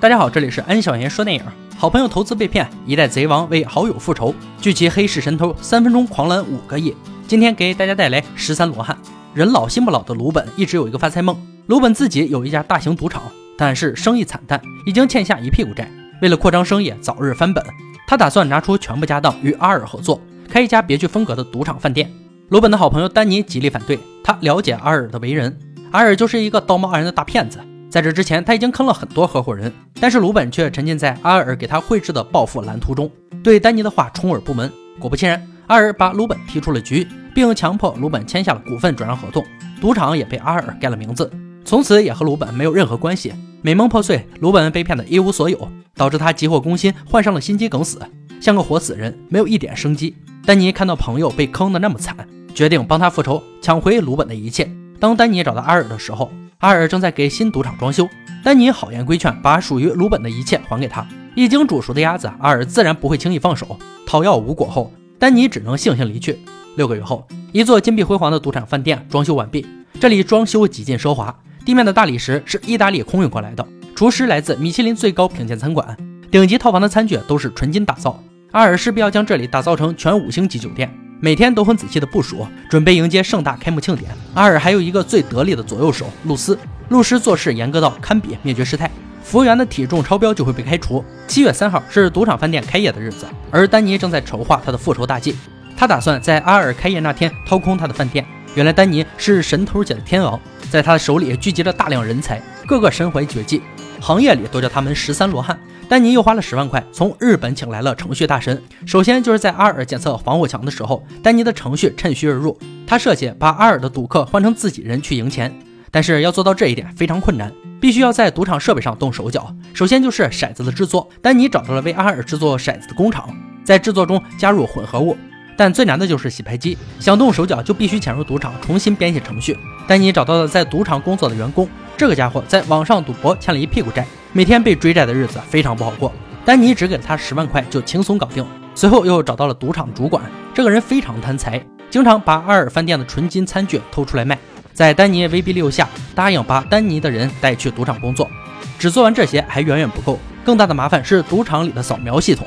大家好，这里是安小言说电影。好朋友投资被骗，一代贼王为好友复仇，聚集黑市神偷，三分钟狂揽五个亿。今天给大家带来十三罗汉。人老心不老的鲁本一直有一个发财梦。鲁本自己有一家大型赌场，但是生意惨淡，已经欠下一屁股债。为了扩张生意，早日翻本，他打算拿出全部家当与阿尔合作，开一家别具风格的赌场饭店。鲁本的好朋友丹尼极力反对，他了解阿尔的为人，阿尔就是一个道貌岸然的大骗子。在这之前，他已经坑了很多合伙人，但是鲁本却沉浸在阿尔给他绘制的暴富蓝图中，对丹尼的话充耳不闻。果不其然，阿尔把鲁本踢出了局，并强迫鲁本签下了股份转让合同，赌场也被阿尔盖了名字，从此也和鲁本没有任何关系。美梦破碎，鲁本被骗得一无所有，导致他急火攻心，患上了心肌梗死，像个活死人，没有一点生机。丹尼看到朋友被坑得那么惨，决定帮他复仇，抢回鲁本的一切。当丹尼找到阿尔的时候，阿尔正在给新赌场装修，丹尼好言规劝，把属于鲁本的一切还给他。已经煮熟的鸭子，阿尔自然不会轻易放手。讨要无果后，丹尼只能悻悻离去。六个月后，一座金碧辉煌的赌场饭店装修完毕，这里装修极尽奢华，地面的大理石是意大利空运过来的，厨师来自米其林最高品鉴餐馆，顶级套房的餐具都是纯金打造。阿尔势必要将这里打造成全五星级酒店。每天都很仔细的部署，准备迎接盛大开幕庆典。阿尔还有一个最得力的左右手露丝，露丝做事严格到堪比灭绝师太，服务员的体重超标就会被开除。七月三号是赌场饭店开业的日子，而丹尼正在筹划他的复仇大计。他打算在阿尔开业那天掏空他的饭店。原来丹尼是神偷界的天王，在他的手里聚集了大量人才，个个身怀绝技，行业里都叫他们十三罗汉。丹尼又花了十万块从日本请来了程序大神。首先就是在阿尔检测防火墙的时候，丹尼的程序趁虚而入。他设计把阿尔的赌客换成自己人去赢钱，但是要做到这一点非常困难，必须要在赌场设备上动手脚。首先就是骰子的制作，丹尼找到了为阿尔制作骰子的工厂，在制作中加入混合物。但最难的就是洗牌机，想动手脚就必须潜入赌场重新编写程序。丹尼找到了在赌场工作的员工，这个家伙在网上赌博欠了一屁股债。每天被追债的日子非常不好过，丹尼只给了他十万块就轻松搞定。随后又找到了赌场主管，这个人非常贪财，经常把阿尔饭店的纯金餐具偷出来卖。在丹尼威逼利诱下，答应把丹尼的人带去赌场工作。只做完这些还远远不够，更大的麻烦是赌场里的扫描系统。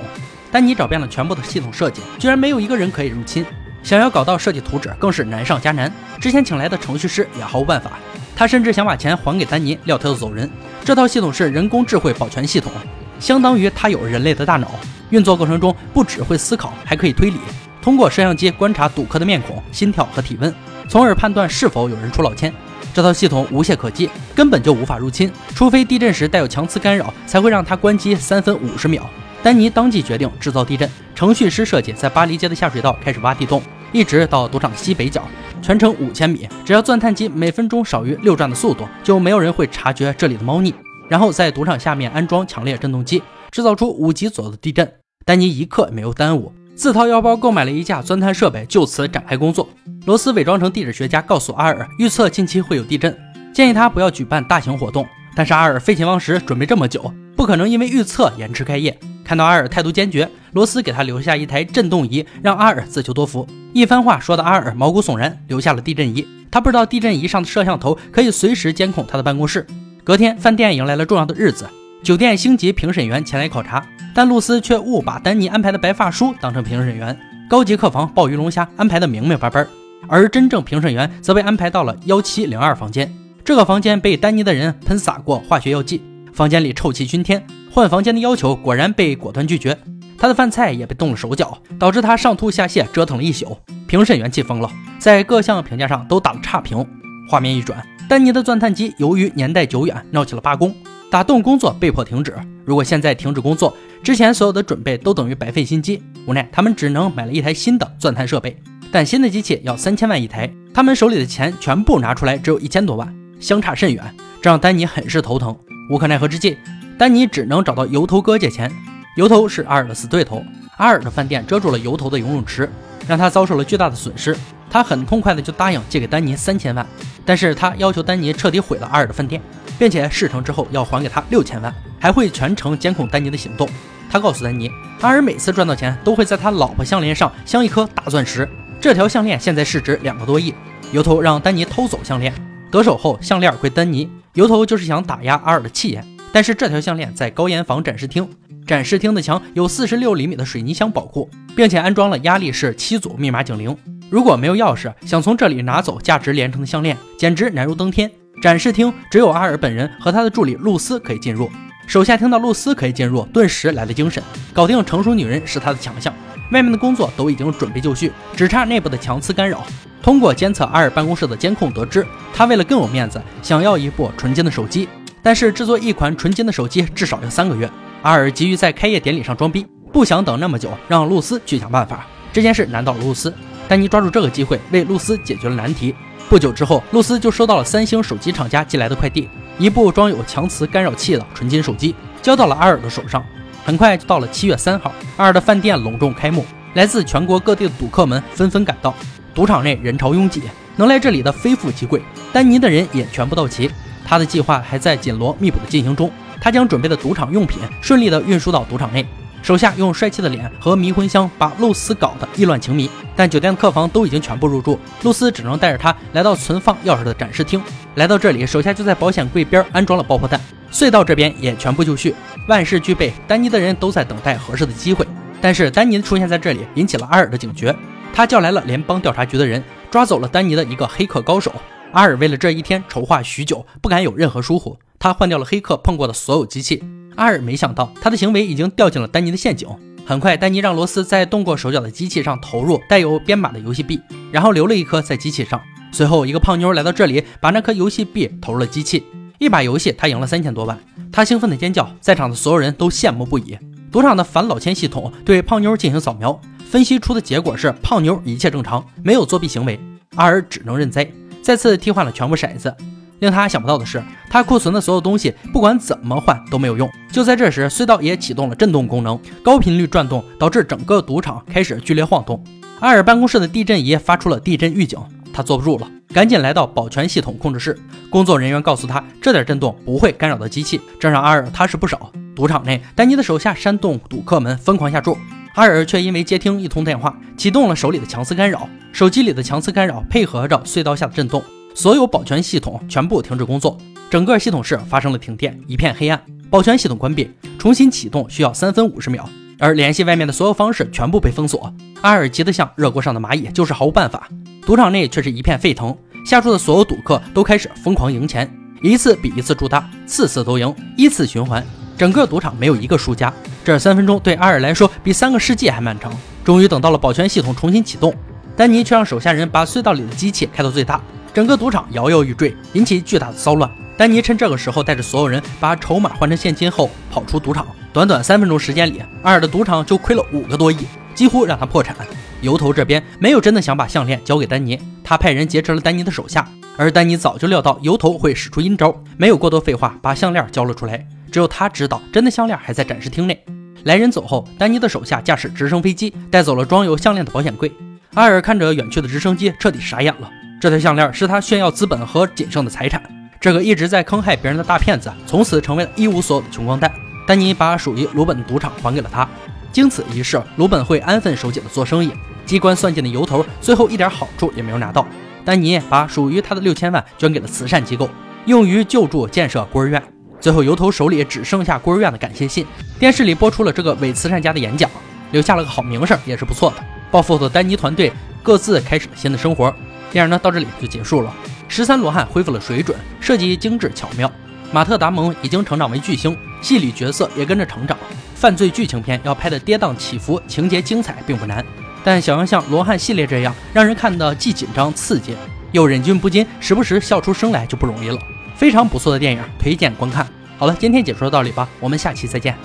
丹尼找遍了全部的系统设计，居然没有一个人可以入侵。想要搞到设计图纸更是难上加难，之前请来的程序师也毫无办法。他甚至想把钱还给丹尼，撂挑子走人。这套系统是人工智慧保全系统，相当于他有人类的大脑，运作过程中不只会思考，还可以推理。通过摄像机观察赌客的面孔、心跳和体温，从而判断是否有人出老千。这套系统无懈可击，根本就无法入侵，除非地震时带有强磁干扰，才会让它关机三分五十秒。丹尼当即决定制造地震，程序师设计在巴黎街的下水道开始挖地洞，一直到赌场的西北角。全程五千米，只要钻探机每分钟少于六转的速度，就没有人会察觉这里的猫腻。然后在赌场下面安装强烈震动机，制造出五级左右的地震。丹尼一刻没有耽误，自掏腰包购买了一架钻探设备，就此展开工作。罗斯伪装成地质学家，告诉阿尔预测近期会有地震，建议他不要举办大型活动。但是阿尔废寝忘食，准备这么久，不可能因为预测延迟开业。看到阿尔态度坚决，罗斯给他留下一台震动仪，让阿尔自求多福。一番话说的阿尔毛骨悚然，留下了地震仪。他不知道地震仪上的摄像头可以随时监控他的办公室。隔天，饭店迎来了重要的日子，酒店星级评审员前来考察，但露丝却误把丹尼安排的白发叔当成评审员。高级客房鲍鱼龙虾安排的明明白白，而真正评审员则被安排到了幺七零二房间。这个房间被丹尼的人喷洒过化学药剂，房间里臭气熏天。换房间的要求果然被果断拒绝，他的饭菜也被动了手脚，导致他上吐下泻，折腾了一宿。评审员气疯了，在各项评价上都打了差评。画面一转，丹尼的钻探机由于年代久远，闹起了罢工，打洞工作被迫停止。如果现在停止工作，之前所有的准备都等于白费心机。无奈他们只能买了一台新的钻探设备，但新的机器要三千万一台，他们手里的钱全部拿出来只有一千多万，相差甚远，这让丹尼很是头疼。无可奈何之际。丹尼只能找到油头哥借钱，油头是阿尔的死对头。阿尔的饭店遮住了油头的游泳池，让他遭受了巨大的损失。他很痛快的就答应借给丹尼三千万，但是他要求丹尼彻底毁了阿尔的饭店，并且事成之后要还给他六千万，还会全程监控丹尼的行动。他告诉丹尼，阿尔每次赚到钱都会在他老婆项链上镶一颗大钻石，这条项链现在市值两个多亿。油头让丹尼偷走项链，得手后项链归丹尼。油头就是想打压阿尔的气焰。但是这条项链在高岩坊展示厅，展示厅的墙有四十六厘米的水泥箱保护，并且安装了压力式七组密码警铃。如果没有钥匙，想从这里拿走价值连城的项链，简直难如登天。展示厅只有阿尔本人和他的助理露丝可以进入。手下听到露丝可以进入，顿时来了精神，搞定成熟女人是他的强项。外面的工作都已经准备就绪，只差内部的强磁干扰。通过监测阿尔办公室的监控得知，他为了更有面子，想要一部纯金的手机。但是制作一款纯金的手机至少要三个月。阿尔急于在开业典礼上装逼，不想等那么久，让露丝去想办法。这件事难倒了露丝。丹尼抓住这个机会，为露丝解决了难题。不久之后，露丝就收到了三星手机厂家寄来的快递，一部装有强磁干扰器的纯金手机，交到了阿尔的手上。很快就到了七月三号，阿尔的饭店隆重开幕，来自全国各地的赌客们纷纷赶到，赌场内人潮拥挤，能来这里的非富即贵。丹尼的人也全部到齐，他的计划还在紧锣密鼓的进行中，他将准备的赌场用品顺利的运输到赌场内。手下用帅气的脸和迷魂香把露丝搞得意乱情迷，但酒店的客房都已经全部入住，露丝只能带着他来到存放钥匙的展示厅。来到这里，手下就在保险柜边安装了爆破弹，隧道这边也全部就绪，万事俱备。丹尼的人都在等待合适的机会，但是丹尼出现在这里引起了阿尔的警觉，他叫来了联邦调查局的人，抓走了丹尼的一个黑客高手。阿尔为了这一天筹划许久，不敢有任何疏忽，他换掉了黑客碰过的所有机器。阿尔没想到，他的行为已经掉进了丹尼的陷阱。很快，丹尼让罗斯在动过手脚的机器上投入带有编码的游戏币，然后留了一颗在机器上。随后，一个胖妞来到这里，把那颗游戏币投入了机器。一把游戏，他赢了三千多万。他兴奋的尖叫，在场的所有人都羡慕不已。赌场的反老千系统对胖妞进行扫描，分析出的结果是胖妞一切正常，没有作弊行为。阿尔只能认栽，再次替换了全部骰子。令他想不到的是，他库存的所有东西，不管怎么换都没有用。就在这时，隧道也启动了震动功能，高频率转动导致整个赌场开始剧烈晃动。阿尔办公室的地震仪发出了地震预警，他坐不住了，赶紧来到保全系统控制室。工作人员告诉他，这点震动不会干扰到机器，这让阿尔踏实不少。赌场内，丹尼的手下煽动赌客们疯狂下注，阿尔却因为接听一通电话，启动了手里的强磁干扰。手机里的强磁干扰配合着隧道下的震动。所有保全系统全部停止工作，整个系统室发生了停电，一片黑暗。保全系统关闭，重新启动需要三分五十秒，而联系外面的所有方式全部被封锁。阿尔急得像热锅上的蚂蚁，就是毫无办法。赌场内却是一片沸腾，下注的所有赌客都开始疯狂赢钱，一次比一次注大，次次都赢，依次循环，整个赌场没有一个输家。这三分钟对阿尔来说比三个世纪还漫长。终于等到了保全系统重新启动，丹尼却让手下人把隧道里的机器开到最大。整个赌场摇摇欲坠，引起巨大的骚乱。丹尼趁这个时候，带着所有人把筹码换成现金后跑出赌场。短短三分钟时间里，阿尔的赌场就亏了五个多亿，几乎让他破产。油头这边没有真的想把项链交给丹尼，他派人劫持了丹尼的手下。而丹尼早就料到油头会使出阴招，没有过多废话，把项链交了出来。只有他知道，真的项链还在展示厅内。来人走后，丹尼的手下驾驶直升飞机带走了装有项链的保险柜。阿尔看着远去的直升机，彻底傻眼了。这条项链是他炫耀资本和仅剩的财产。这个一直在坑害别人的大骗子，从此成为了一无所有的穷光蛋。丹尼把属于鲁本的赌场还给了他。经此一事，鲁本会安分守己的做生意。机关算尽的由头，最后一点好处也没有拿到。丹尼把属于他的六千万捐给了慈善机构，用于救助建设孤儿院。最后，由头手里只剩下孤儿院的感谢信。电视里播出了这个伪慈善家的演讲，留下了个好名声，也是不错的。暴富的丹尼团队各自开始了新的生活。电影呢到这里就结束了。十三罗汉恢复了水准，设计精致巧妙。马特·达蒙已经成长为巨星，戏里角色也跟着成长。犯罪剧情片要拍的跌宕起伏，情节精彩并不难，但想要像罗汉系列这样让人看得既紧张刺激，又忍俊不禁，时不时笑出声来就不容易了。非常不错的电影，推荐观看。好了，今天解说到这里吧，我们下期再见。